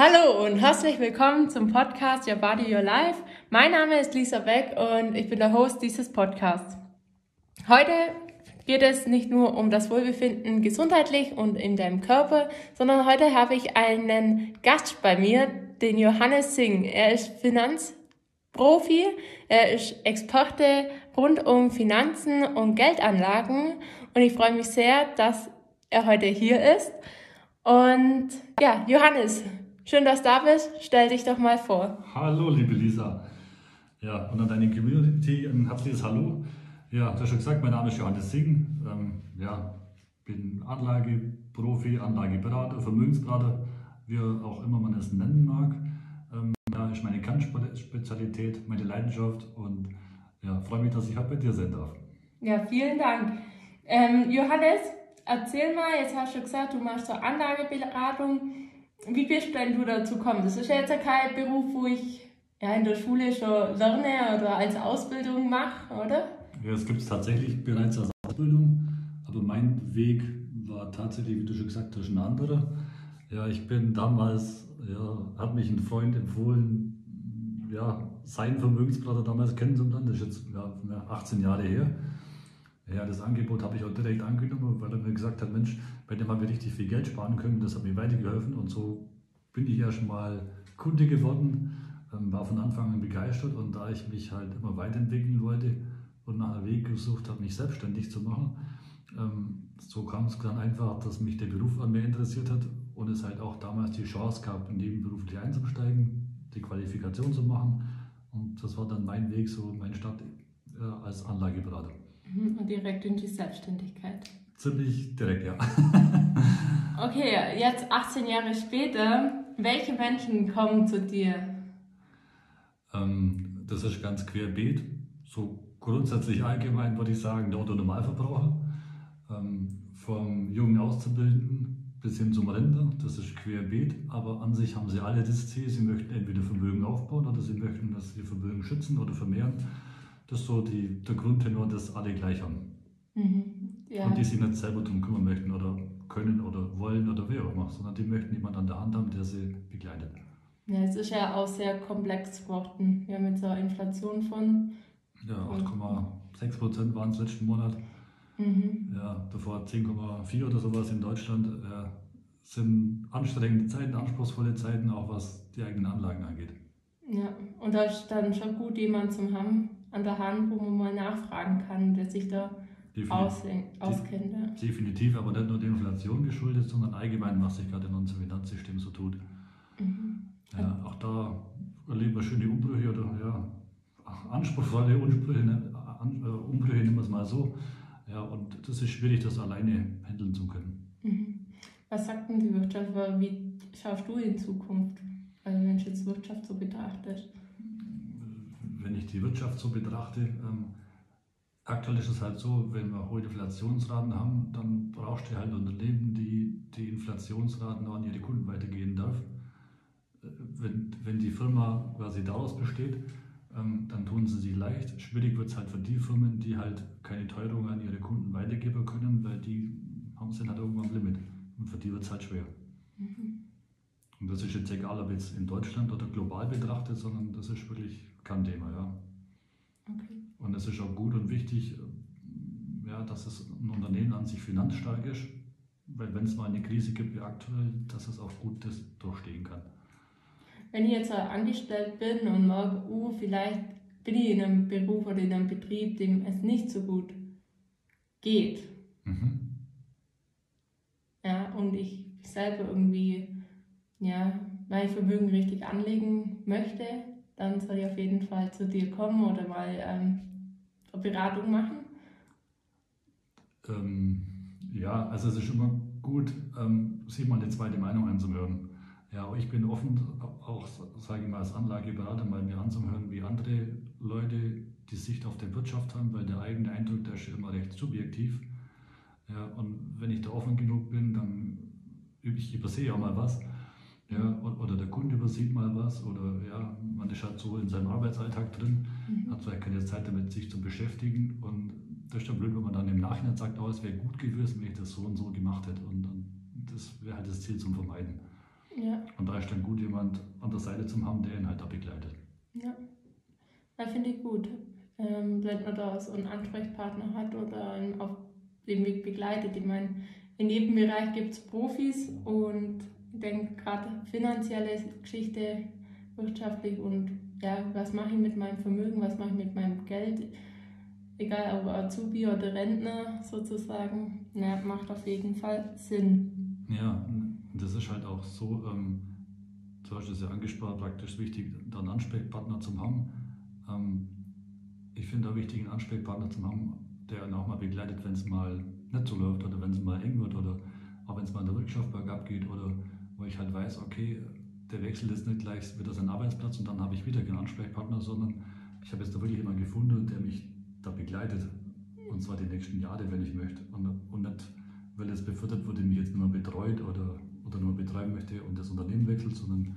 Hallo und herzlich willkommen zum Podcast Your Body, Your Life. Mein Name ist Lisa Beck und ich bin der Host dieses Podcasts. Heute geht es nicht nur um das Wohlbefinden gesundheitlich und in deinem Körper, sondern heute habe ich einen Gast bei mir, den Johannes Singh. Er ist Finanzprofi, er ist Experte rund um Finanzen und Geldanlagen und ich freue mich sehr, dass er heute hier ist. Und ja, Johannes, schön, dass du da bist. Stell dich doch mal vor. Hallo, liebe Lisa. Ja, und an deine Community ein herzliches Hallo. Ja, du hast schon gesagt, mein Name ist Johannes Singh. Ähm, ja, bin Anlageprofi, Anlageberater, Vermögensberater, wie auch immer man es nennen mag. Ähm, ja, ist meine Kernspezialität, meine Leidenschaft und ja, freue mich, dass ich heute bei dir sein darf. Ja, vielen Dank. Ähm, Johannes, erzähl mal, jetzt hast du gesagt, du machst so Anlageberatung. Wie bist denn du dazu gekommen? Das ist ja jetzt kein Beruf, wo ich ja, in der Schule schon lerne oder als Ausbildung mache, oder? Ja, es gibt es tatsächlich bereits als Ausbildung, aber mein Weg war tatsächlich, wie du schon gesagt hast, ein anderer. Ja, ich bin damals, ja, hat mich ein Freund empfohlen, ja, seinen Vermögensberater damals kennenzulernen. Das ist jetzt ja, 18 Jahre her. Ja, das Angebot habe ich auch direkt angenommen, weil er mir gesagt hat, Mensch, dem haben wir richtig viel Geld sparen können, das hat mir weitergeholfen. Und so bin ich erst mal Kunde geworden, ähm, war von Anfang an begeistert. Und da ich mich halt immer weiterentwickeln wollte und nach einem Weg gesucht habe, mich selbstständig zu machen, ähm, so kam es dann einfach, dass mich der Beruf an mir interessiert hat und es halt auch damals die Chance gab, nebenberuflich einzusteigen, die Qualifikation zu machen. Und das war dann mein Weg, so mein Start äh, als Anlageberater. Mhm, und direkt in die Selbstständigkeit. Ziemlich direkt, ja. okay, jetzt 18 Jahre später, welche Menschen kommen zu dir? Ähm, das ist ganz querbeet. So grundsätzlich allgemein würde ich sagen, der Autonormalverbraucher. Ähm, vom jungen Auszubildenden bis hin zum Rentner, das ist querbeet, aber an sich haben sie alle das Ziel, sie möchten entweder Vermögen aufbauen oder sie möchten dass sie Vermögen schützen oder vermehren. Das ist so die, der Grundtenor, dass alle gleich haben. Mhm, ja. Und die sich nicht selber darum kümmern möchten oder können oder wollen oder wie auch immer, sondern die möchten jemanden an der Hand haben, der sie begleitet. Ja, es ist ja auch sehr komplex geworden. Wir haben jetzt eine Inflation von. Ja, 8,6 Prozent waren es letzten Monat. Mhm. Ja, davor 10,4 oder sowas in Deutschland. Ja, sind anstrengende Zeiten, anspruchsvolle Zeiten, auch was die eigenen Anlagen angeht. Ja, und da ist dann schon gut, jemanden zu haben, an der Hand, wo man mal nachfragen kann, der sich da Definitiv, auskennt. Ja. Definitiv, aber nicht nur der Inflation geschuldet, sondern allgemein, was sich gerade in unserem Finanzsystem so tut. Mhm. Ja, auch da erleben wir schöne Umbrüche oder ja, anspruchsvolle Umbrüche, ne, äh, Umbrüche nehmen wir es mal so. Ja, und das ist schwierig, das alleine handeln zu können. Mhm. Was sagt denn die Wirtschaft? Wie schaust du in Zukunft, also wenn du jetzt Wirtschaft so betrachtest? Wenn ich die Wirtschaft so betrachte, ähm, aktuell ist es halt so, wenn wir hohe Inflationsraten haben, dann brauchst du halt Unternehmen, die die Inflationsraten an ihre Kunden weitergehen darf. Äh, wenn, wenn die Firma quasi daraus besteht, ähm, dann tun sie sich leicht. Schwierig wird es halt für die Firmen, die halt keine Teuerung an ihre Kunden weitergeben können, weil die haben sie halt irgendwann ein Limit. Und für die wird es halt schwer. Mhm. Und das ist jetzt egal, ob jetzt in Deutschland oder global betrachtet, sondern das ist wirklich kein Thema, ja. Okay. Und es ist auch gut und wichtig, ja, dass es ein Unternehmen an sich finanzstark ist, weil wenn es mal eine Krise gibt wie aktuell, dass es auch gut das durchstehen kann. Wenn ich jetzt angestellt bin und merke, uh, vielleicht bin ich in einem Beruf oder in einem Betrieb, dem es nicht so gut geht. Mhm. Ja, und ich selber irgendwie ja, mein Vermögen richtig anlegen möchte, dann soll ich auf jeden Fall zu dir kommen oder mal ähm, eine Beratung machen? Ähm, ja, also es ist immer gut, ähm, sich mal eine zweite Meinung anzuhören. Ja, ich bin offen, auch, sage ich mal, als Anlageberater mal mir anzuhören, wie andere Leute die Sicht auf die Wirtschaft haben, weil der eigene Eindruck, der ist immer recht subjektiv. Ja, und wenn ich da offen genug bin, dann übe ich übersehe auch mal was. Ja, oder der Kunde übersieht mal was oder ja, man ist halt so in seinem Arbeitsalltag drin, mhm. hat vielleicht keine Zeit damit, sich zu beschäftigen und das ist dann blöd, wenn man dann im Nachhinein sagt, oh, es wäre gut gewesen, wenn ich das so und so gemacht hätte und, und das wäre halt das Ziel zum Vermeiden. Ja. Und da ist dann gut, jemand an der Seite zu haben, der ihn halt da begleitet. Ja, das finde ich gut. Ähm, wenn man da so einen Ansprechpartner hat oder einen auf dem Weg begleitet. Ich meine, in jedem Bereich gibt es Profis und ich denke gerade finanzielle Geschichte, wirtschaftlich und ja, was mache ich mit meinem Vermögen, was mache ich mit meinem Geld, egal ob Azubi oder Rentner sozusagen, ja, macht auf jeden Fall Sinn. Ja, das ist halt auch so, ähm, du hast es ja angesprochen, praktisch wichtig, da einen Ansprechpartner zu haben. Ähm, ich finde auch wichtig, einen Ansprechpartner zu haben, der einen auch mal begleitet, wenn es mal nicht so läuft oder wenn es mal eng wird oder auch wenn es mal in der Wirtschaft bergab geht oder wo ich halt weiß, okay, der Wechsel ist nicht gleich wieder sein Arbeitsplatz und dann habe ich wieder keinen Ansprechpartner, sondern ich habe jetzt da wirklich jemanden gefunden, der mich da begleitet. Und zwar die nächsten Jahre, wenn ich möchte. Und, und nicht, weil es befördert wurde, mich jetzt nur betreut oder, oder nur betreiben möchte und das Unternehmen wechselt, sondern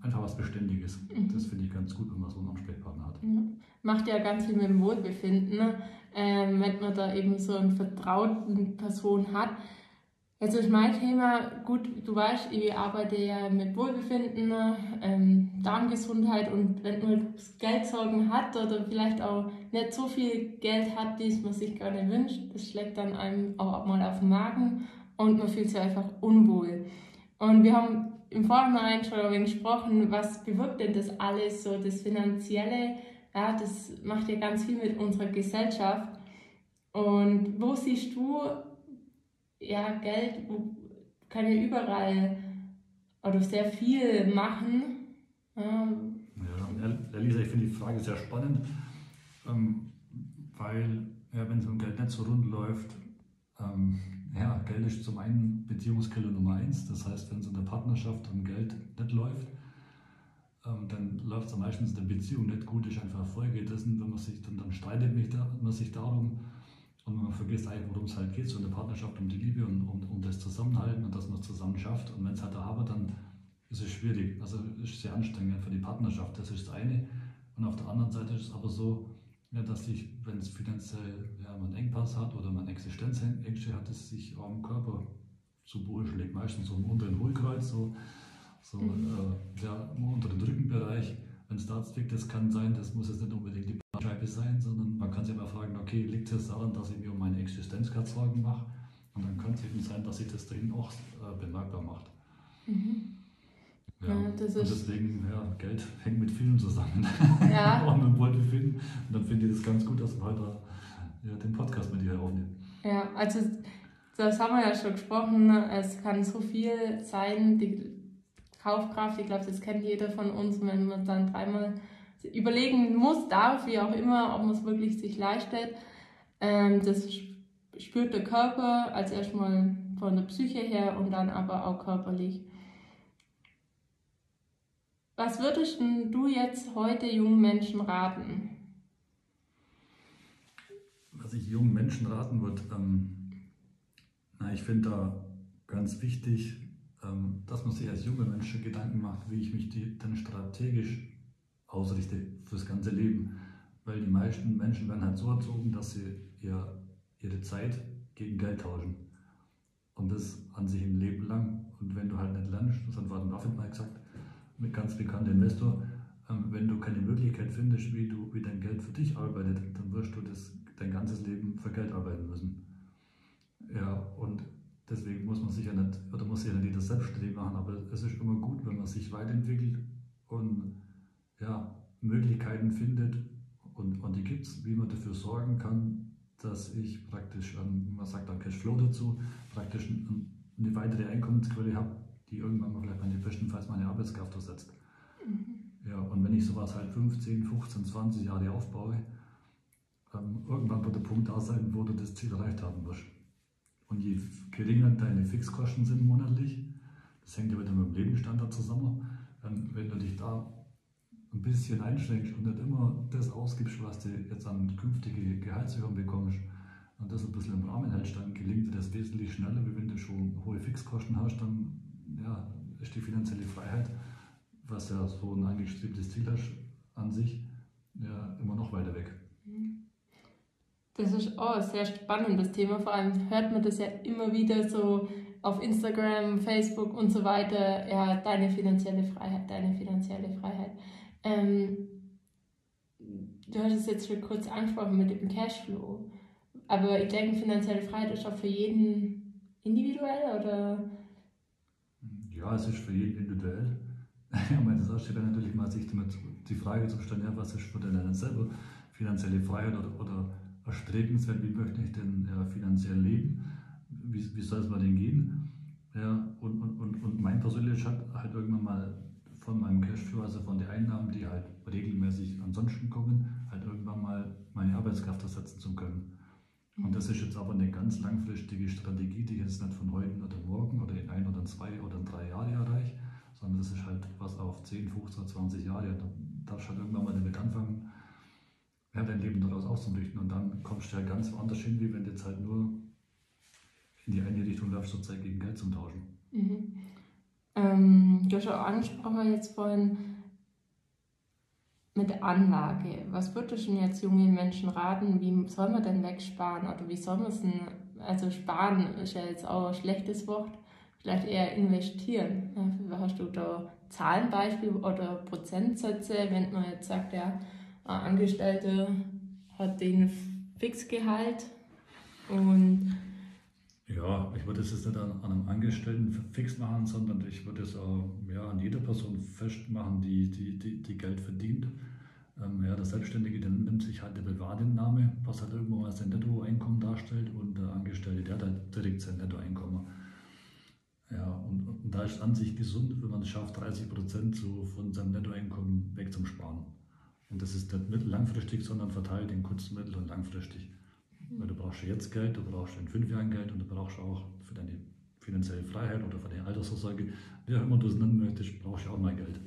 einfach was Beständiges. Mhm. Das finde ich ganz gut, wenn man so einen Ansprechpartner hat. Mhm. Macht ja ganz viel mit dem Wohlbefinden, ne? ähm, wenn man da eben so eine vertrauten Person hat. Jetzt ist mein Thema, gut, du weißt, ich arbeite ja mit Wohlbefinden, ähm, Darmgesundheit und wenn man Geldsorgen hat oder vielleicht auch nicht so viel Geld hat, wie es man sich gerne wünscht, das schlägt dann einem auch mal auf den Magen und man fühlt sich einfach unwohl. Und wir haben im Vorhinein schon darüber gesprochen, was bewirkt denn das alles, so das Finanzielle, ja, das macht ja ganz viel mit unserer Gesellschaft. Und wo siehst du ja, Geld kann ja überall oder sehr viel machen. Ähm, ja, Elisa, ich finde die Frage sehr spannend, ähm, weil ja, wenn es um Geld nicht so rund läuft, ähm, ja, Geld ist zum einen Beziehungskiller Nummer eins. Das heißt, wenn es in der Partnerschaft um Geld nicht läuft, ähm, dann läuft es meistens in der Beziehung nicht gut. Ist einfach Folge dessen, wenn man sich dann, dann streitet man sich darum, und man vergisst eigentlich, worum es halt geht, so in der Partnerschaft, um die Liebe und um, um das Zusammenhalten und dass man es zusammen schafft. Und wenn es halt da aber dann ist es schwierig. Also es ist sehr anstrengend für die Partnerschaft, das ist das eine. Und auf der anderen Seite ist es aber so, ja, dass sich, wenn es finanziell ja, man einen Engpass hat oder man Existenzängste hat, es sich auch im Körper zu Boden schlägt. Meistens so im unteren Hohlkreuz, so, so mhm. äh, ja, im unteren Rückenbereich. Da zwickt, das kann sein, das muss jetzt nicht unbedingt die Scheibe sein, sondern man kann sich immer fragen, okay, liegt es daran, dass ich mir um meine Existenz gerade Sorgen mache? Und dann könnte es eben sein, dass sich das dahin auch äh, bemerkbar macht. Mhm. Ja, ja und deswegen, ja, Geld hängt mit vielen zusammen. Ja. auch mit Wohlbefinden. Und dann finde ich es ganz gut, dass wir heute ja, den Podcast mit dir aufnehmen. Ja, also das haben wir ja schon gesprochen. Es kann so viel sein, die Kaufkraft, ich glaube, das kennt jeder von uns, wenn man dann dreimal überlegen muss, darf, wie auch immer, ob man es wirklich sich leistet. Ähm, das spürt der Körper als erstmal von der Psyche her und dann aber auch körperlich. Was würdest du jetzt heute jungen Menschen raten? Was ich jungen Menschen raten würde, ähm, na, ich finde da ganz wichtig, dass man sich als junge Menschen Gedanken macht, wie ich mich die, dann strategisch ausrichte fürs ganze Leben. Weil die meisten Menschen werden halt so erzogen, dass sie ihr, ihre Zeit gegen Geld tauschen. Und das an sich ein Leben lang. Und wenn du halt nicht lernst, das hat Warren Buffett mal gesagt, mit ganz bekannter Investor, ähm, wenn du keine Möglichkeit findest, wie, du, wie dein Geld für dich arbeitet, dann wirst du das, dein ganzes Leben für Geld arbeiten müssen. Ja, und deswegen muss man sich ja nicht, oder muss sich ja nicht jeder selbstständig machen, aber es ist immer gut, wenn man sich weiterentwickelt und ja, Möglichkeiten findet und, und die gibt es, wie man dafür sorgen kann, dass ich praktisch, ähm, man sagt dann Cashflow dazu, praktisch eine weitere Einkommensquelle habe, die irgendwann mal vielleicht meine bestenfalls meine Arbeitskraft ersetzt. Mhm. Ja, und wenn ich sowas halt 15, 15, 20 Jahre aufbaue, ähm, irgendwann wird der Punkt da sein, wo du das Ziel erreicht haben wirst. Und je geringer deine Fixkosten sind monatlich, das hängt ja wieder mit dem Lebensstandard zusammen, ähm, wenn du dich da ein bisschen einschränkst und nicht immer das ausgibst, was du jetzt an künftige Gehaltserhöhung bekommst und das ein bisschen im Rahmen hältst, dann gelingt dir das wesentlich schneller, wie wenn du schon hohe Fixkosten hast, dann ja, ist die finanzielle Freiheit, was ja so ein angestrebtes Ziel hast, an sich ja immer noch weiter weg. Das ist auch ein sehr spannendes Thema. Vor allem hört man das ja immer wieder so auf Instagram, Facebook und so weiter, ja, deine finanzielle Freiheit, deine finanzielle Freiheit. Ähm, du hast es jetzt schon kurz angesprochen mit dem Cashflow. Aber ich denke, finanzielle Freiheit ist auch für jeden individuell oder? Ja, es ist für jeden individuell. Ja, meine, das erste wäre natürlich mal sich die Frage zu stellen, ja, was ist für den selber finanzielle Freiheit oder, oder erstrebenswert, wie möchte ich denn ja, finanziell leben, wie, wie soll es mal denn gehen? Ja, und, und, und, und mein persönliches hat halt irgendwann mal von meinem Cashflow, also von den Einnahmen, die halt regelmäßig ansonsten kommen, halt irgendwann mal meine Arbeitskraft ersetzen zu können. Und das ist jetzt aber eine ganz langfristige Strategie, die ich jetzt nicht von heute oder morgen oder in ein oder zwei oder drei Jahren erreiche, sondern das ist halt was auf 10, 15, 20 Jahre. Da darfst du halt irgendwann mal damit anfangen, ja, dein Leben daraus auszurichten. Und dann kommst du ja ganz woanders hin, wie wenn du jetzt halt nur in die eine Richtung läufst, Zeit gegen Geld zum Tauschen. Mhm. Ähm, du hast auch angesprochen jetzt vorhin mit der Anlage. Was würdest du jetzt junge Menschen raten? Wie soll man denn wegsparen? Oder wie soll man es denn, also sparen ist ja jetzt auch ein schlechtes Wort, vielleicht eher investieren. Hast du da Zahlenbeispiele oder Prozentsätze, wenn man jetzt sagt, ja, ein Angestellter hat den Fixgehalt und ja, ich würde es jetzt nicht an, einem Angestellten fix machen, sondern ich würde es auch ja, an jeder Person festmachen, die, die, die, die Geld verdient. Ähm, ja, der Selbstständige der nimmt sich halt der Privatname, was halt irgendwo mal sein Nettoeinkommen darstellt, und der Angestellte, der hat halt direkt sein Nettoeinkommen. Ja, und, und da ist es an sich gesund, wenn man es schafft, 30 Prozent so von seinem Nettoeinkommen weg zum Sparen. Und das ist nicht mittel-langfristig, sondern verteilt in kurz-, mittel- und langfristig. Weil du brauchst jetzt Geld, du brauchst in fünf Jahren Geld und du brauchst auch für deine finanzielle Freiheit oder für deine Altersvorsorge, wie auch immer du es nennen möchtest, brauchst du auch mal Geld.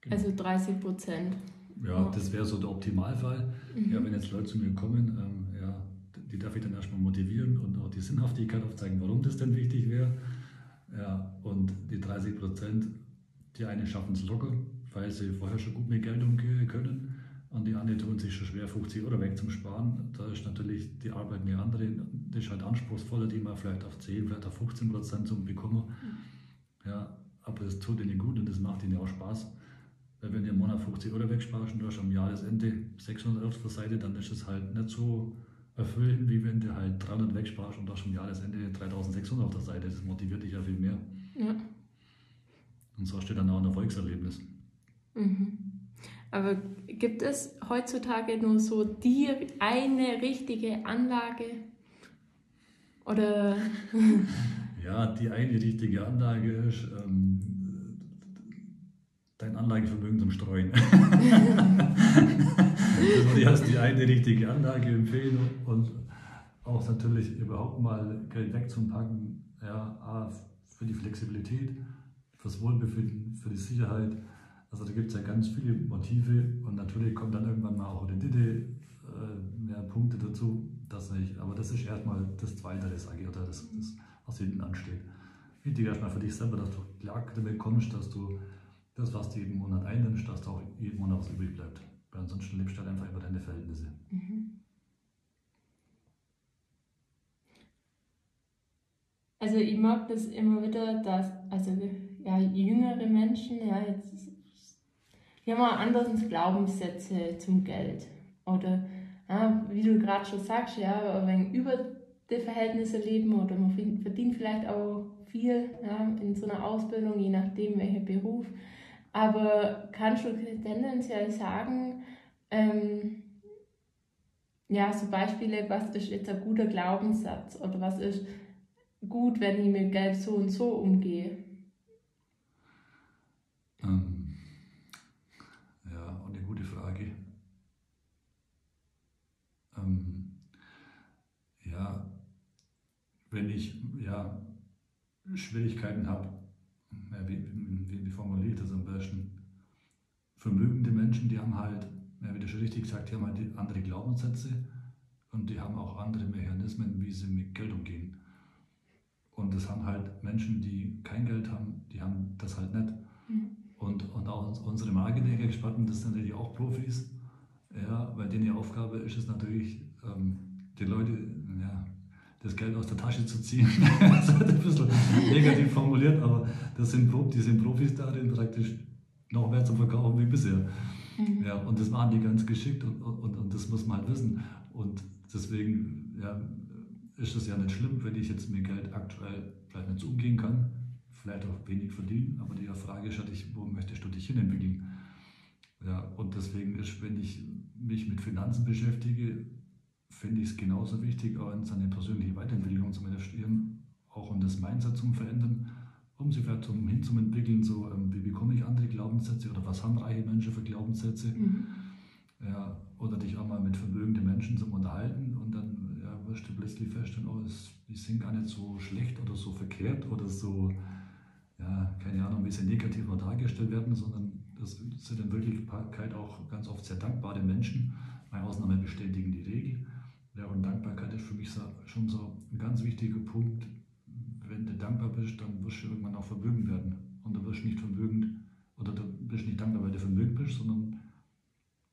Genau. Also 30 Prozent. Ja, das wäre so der Optimalfall. Mhm. Ja, wenn jetzt Leute zu mir kommen, ähm, ja, die darf ich dann erstmal motivieren und auch die Sinnhaftigkeit aufzeigen, warum das denn wichtig wäre. Ja, und die 30 Prozent, die einen schaffen es locker, weil sie vorher schon gut mit Geld umgehen können. Und die anderen tun sich schon schwer, 50 Euro weg zum Sparen. Da ist natürlich die Arbeit eine andere, das ist halt anspruchsvoller, die man vielleicht auf 10, vielleicht auf 15 Prozent zum bekommen. Mhm. Ja, aber es tut ihnen gut und das macht ihnen auch Spaß. Weil wenn du im Monat 50 Euro wegsparst und du hast am Jahresende 600 Euro zur Seite, dann ist es halt nicht so erfüllend, wie wenn du halt 300 wegsparst und du hast am Jahresende 3600 auf der Seite. Das motiviert dich ja viel mehr. Ja. Und so hast du dann auch ein Erfolgserlebnis. Mhm. Aber gibt es heutzutage nur so die eine richtige Anlage? Oder? ja, die eine richtige Anlage ist, ähm, dein Anlagevermögen zum Streuen. das würde ich als die eine richtige Anlage empfehlen und auch natürlich überhaupt mal Geld wegzupacken, ja, für die Flexibilität, fürs Wohlbefinden, für die Sicherheit. Also da gibt es ja ganz viele Motive und natürlich kommt dann irgendwann mal auch Rendite, äh, mehr Punkte dazu. Dass ich, aber das ist erstmal das Zweite, das sage oder das, das was hinten ansteht. Wichtig erstmal für dich selber, dass du klar damit kommst, dass du das, was du jeden Monat einnimmst, dass da auch jeden Monat was übrig bleibt. Weil ansonsten lebst du halt einfach über deine Verhältnisse. Mhm. Also ich mag das immer wieder, dass also ja, jüngere Menschen, ja, jetzt, die haben auch andere Glaubenssätze zum Geld. Oder ja, wie du gerade schon sagst, ja, wenn über die Verhältnisse leben oder man verdient vielleicht auch viel ja, in so einer Ausbildung, je nachdem welcher Beruf. Aber kannst du tendenziell sagen, ähm, ja, so Beispiele, was ist jetzt ein guter Glaubenssatz oder was ist gut, wenn ich mit Geld so und so umgehe? Ähm, ja, eine gute Frage. Ähm, ja, wenn ich ja, Schwierigkeiten habe, ja, wie, wie, wie formuliere das am besten? Vermögende Menschen, die haben halt, ja, wie du schon richtig gesagt, die haben halt andere Glaubenssätze und die haben auch andere Mechanismen, wie sie mit Geld umgehen. Und das haben halt Menschen, die kein Geld haben, die haben das halt nicht. Mhm. Und, und auch unsere Marketing-Experten, das sind natürlich auch Profis, ja, weil denen die Aufgabe ist es natürlich, ähm, die Leute ja, das Geld aus der Tasche zu ziehen. das ist ein bisschen negativ formuliert, aber das sind, die sind Profis darin, praktisch noch mehr zu verkaufen wie bisher. Mhm. Ja, und das machen die ganz geschickt und, und, und das muss man halt wissen. Und deswegen ja, ist es ja nicht schlimm, wenn ich jetzt mit Geld aktuell vielleicht nicht so umgehen kann, vielleicht auch wenig verdienen, aber die Frage ist natürlich, wo möchtest du dich hin entwickeln? Ja, und deswegen ist, wenn ich mich mit Finanzen beschäftige, finde ich es genauso wichtig, auch in seine persönliche Weiterentwicklung zu investieren, auch um das Mindset zu verändern, um sich vielleicht zum, hin entwickeln, so ähm, wie bekomme ich andere Glaubenssätze oder was haben reiche Menschen für Glaubenssätze. Mhm. Ja, oder dich auch mal mit vermögenden Menschen zu unterhalten und dann ja, wirst du plötzlich feststellen, oh, die sind gar nicht so schlecht oder so verkehrt oder so, ja, keine Ahnung, wie sie negativ dargestellt werden, sondern das sind in Wirklichkeit auch ganz oft sehr dankbare Menschen. Meine Ausnahmen bestätigen die Regel. Ja, und Dankbarkeit ist für mich schon so ein ganz wichtiger Punkt. Wenn du dankbar bist, dann wirst du irgendwann auch vermögend werden. Und du wirst nicht vermögend, oder du bist nicht dankbar, weil du vermögend bist, sondern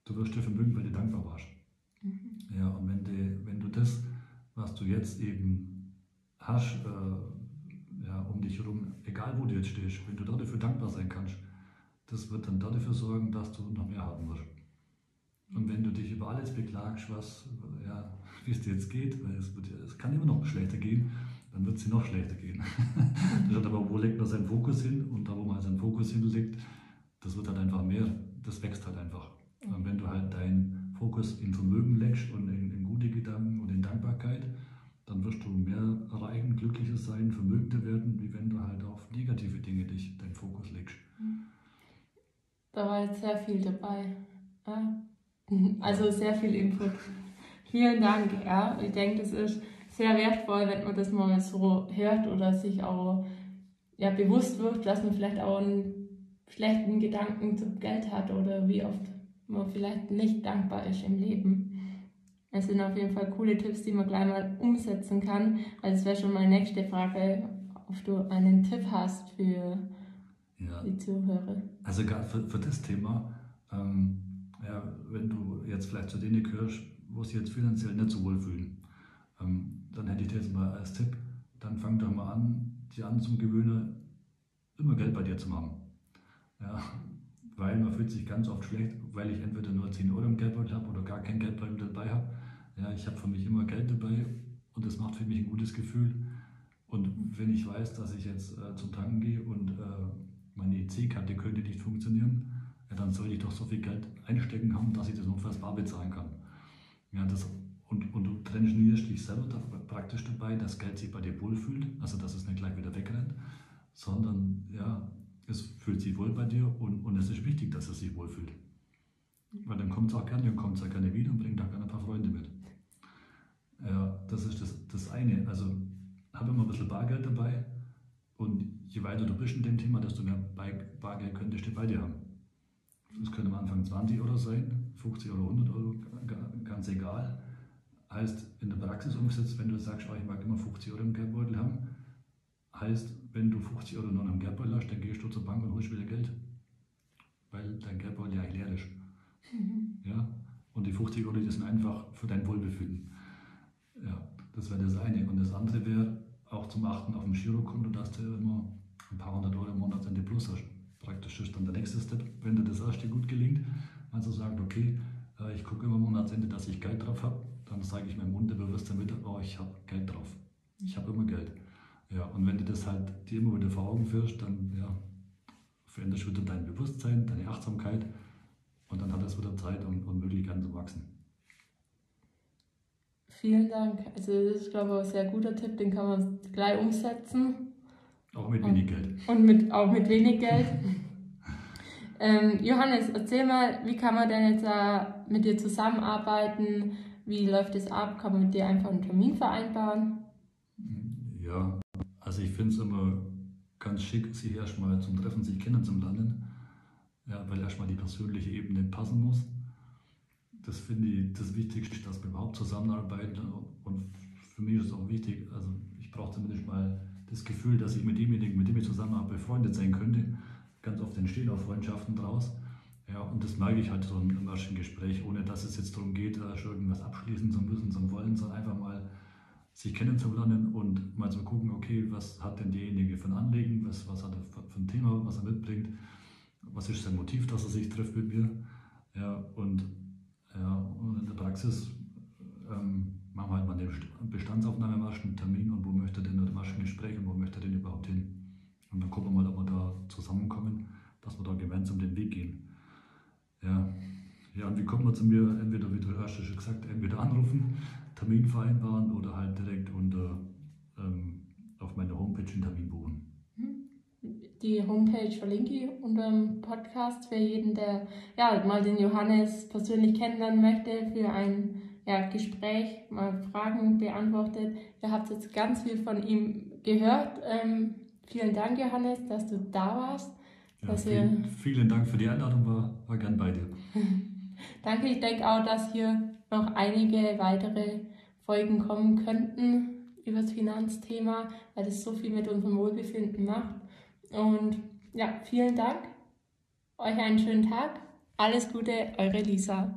du wirst dir vermögend, weil du dankbar warst. Mhm. Ja, und wenn du, wenn du das, was du jetzt eben hast, äh, ja, um dich herum, egal wo du jetzt stehst, wenn du dafür dankbar sein kannst, das wird dann dafür sorgen, dass du noch mehr haben wirst. Und wenn du dich über alles beklagst, was, ja, wie es dir jetzt geht, weil es, wird, es kann immer noch schlechter gehen, dann wird es dir noch schlechter gehen. das aber, wo legt man seinen Fokus hin? Und da, wo man seinen Fokus hinlegt, das wird halt einfach mehr, das wächst halt einfach. Und wenn du halt deinen Fokus in Vermögen legst und in, in gute Gedanken und in Dankbarkeit, dann wirst du mehr glücklicher sein, vermögender werden, wie wenn du halt auf negative Dinge dich, deinen Fokus legst. Da war jetzt sehr viel dabei. Also sehr viel Input. Vielen Dank. Ja, ich denke, das ist sehr wertvoll, wenn man das mal so hört oder sich auch ja, bewusst wird, dass man vielleicht auch einen schlechten Gedanken zum Geld hat oder wie oft man vielleicht nicht dankbar ist im Leben. Es sind auf jeden Fall coole Tipps, die man gleich mal umsetzen kann. Also es wäre schon meine nächste Frage, ob du einen Tipp hast für ja. die Zuhörer. Also gerade für, für das Thema, ähm, ja, wenn du jetzt vielleicht zu denen gehörst, wo sie jetzt finanziell nicht so wohl fühlen, ähm, dann hätte ich dir jetzt mal als Tipp, dann fang doch mal an, die an zum immer Geld bei dir zu haben. Ja, weil man fühlt sich ganz oft schlecht, weil ich entweder nur 10 Euro im Geldbeutel habe oder gar kein Geldbeutel dabei habe. Ja, ich habe für mich immer Geld dabei und das macht für mich ein gutes Gefühl. Und wenn ich weiß, dass ich jetzt äh, zum Tanken gehe und äh, meine EC-Karte könnte nicht funktionieren, ja, dann sollte ich doch so viel Geld einstecken haben, dass ich das notfalls bar bezahlen kann. Ja, das, und, und du trainierst dich selber da, praktisch dabei, dass Geld sich bei dir wohlfühlt, also dass es nicht gleich wieder wegrennt, sondern ja, es fühlt sich wohl bei dir und, und es ist wichtig, dass es sich wohlfühlt. Weil dann kommt es auch gerne und kommt es auch gerne wieder und bringt auch gerne ein paar Freunde mit. Ja, das ist das, das eine. Also habe immer ein bisschen Bargeld dabei und je weiter du bist in dem Thema, desto mehr Bargeld könntest du bei dir haben. Das können am Anfang 20 Euro sein, 50 oder 100 Euro, ganz egal. Heißt in der Praxis umgesetzt, wenn du sagst, oh, ich mag immer 50 Euro im Geldbeutel haben, heißt, wenn du 50 Euro noch im Geldbeutel hast, dann gehst du zur Bank und holst wieder Geld. Weil dein Geldbeutel ja leer ist. Mhm. Ja? Und die 50 Euro, die sind einfach für dein Wohlbefinden. Ja, das wäre das eine. Und das andere wäre auch zum Achten auf dem Girokonto, dass du immer ein paar hundert Euro im Monatsende plus hast. Praktisch ist dann der nächste Step, wenn dir das erste gut gelingt, also sagt, okay, äh, ich gucke immer am Monatsende, dass ich Geld drauf habe, dann sage ich meinem Unterbewusst damit, oh, ich habe Geld drauf. Ich habe immer Geld. Ja, und wenn du das halt dir immer wieder vor Augen führst, dann ja, veränderst du wieder dein Bewusstsein, deine Achtsamkeit und dann hat das wieder Zeit und, und Möglichkeiten zu wachsen. Vielen Dank. Also das ist, glaube ich, ein sehr guter Tipp, den kann man gleich umsetzen. Auch mit wenig Geld. Und mit, auch mit wenig Geld. ähm, Johannes, erzähl mal, wie kann man denn jetzt da mit dir zusammenarbeiten? Wie läuft es ab? Kann man mit dir einfach einen Termin vereinbaren? Ja, also ich finde es immer ganz schick, sich erstmal zum Treffen, sich kennenzulernen. Ja, weil erstmal die persönliche Ebene passen muss. Das finde ich das Wichtigste, dass wir überhaupt zusammenarbeiten. Und für mich ist es auch wichtig, also ich brauche zumindest mal das Gefühl, dass ich mit demjenigen, mit dem ich zusammenarbeite, befreundet sein könnte. Ganz oft entstehen auch Freundschaften draus. Ja, und das merke ich halt so im ersten Gespräch, ohne dass es jetzt darum geht, irgendwas abschließen zu müssen, zu wollen, sondern einfach mal sich kennenzulernen und mal zu gucken, okay, was hat denn derjenige für ein Anliegen, was, was hat er für ein Thema, was er mitbringt, was ist sein Motiv, dass er sich trifft mit mir. Ja, und, ja, und in der Praxis ähm, machen wir halt mal eine Bestandsaufnahme, einen Termin und wo möchte denn der Maschengespräch und wo möchte er denn überhaupt hin. Und dann gucken wir mal, ob wir da zusammenkommen, dass wir da gemeinsam den Weg gehen. Ja, ja und wie kommt man zu mir? Entweder, wie du hast schon gesagt, entweder anrufen, Termin vereinbaren oder halt direkt unter, ähm, auf meiner Homepage einen Termin buchen. Die Homepage verlinke ich unter dem Podcast für jeden, der ja, mal den Johannes persönlich kennenlernen möchte, für ein ja, Gespräch, mal Fragen beantwortet. Ihr habt jetzt ganz viel von ihm gehört. Ähm, vielen Dank, Johannes, dass du da warst. Ja, vielen, vielen Dank für die Einladung, war, war gern bei dir. Danke, ich denke auch, dass hier noch einige weitere Folgen kommen könnten über das Finanzthema, weil es so viel mit unserem Wohlbefinden macht. Und ja, vielen Dank. Euch einen schönen Tag. Alles Gute, eure Lisa.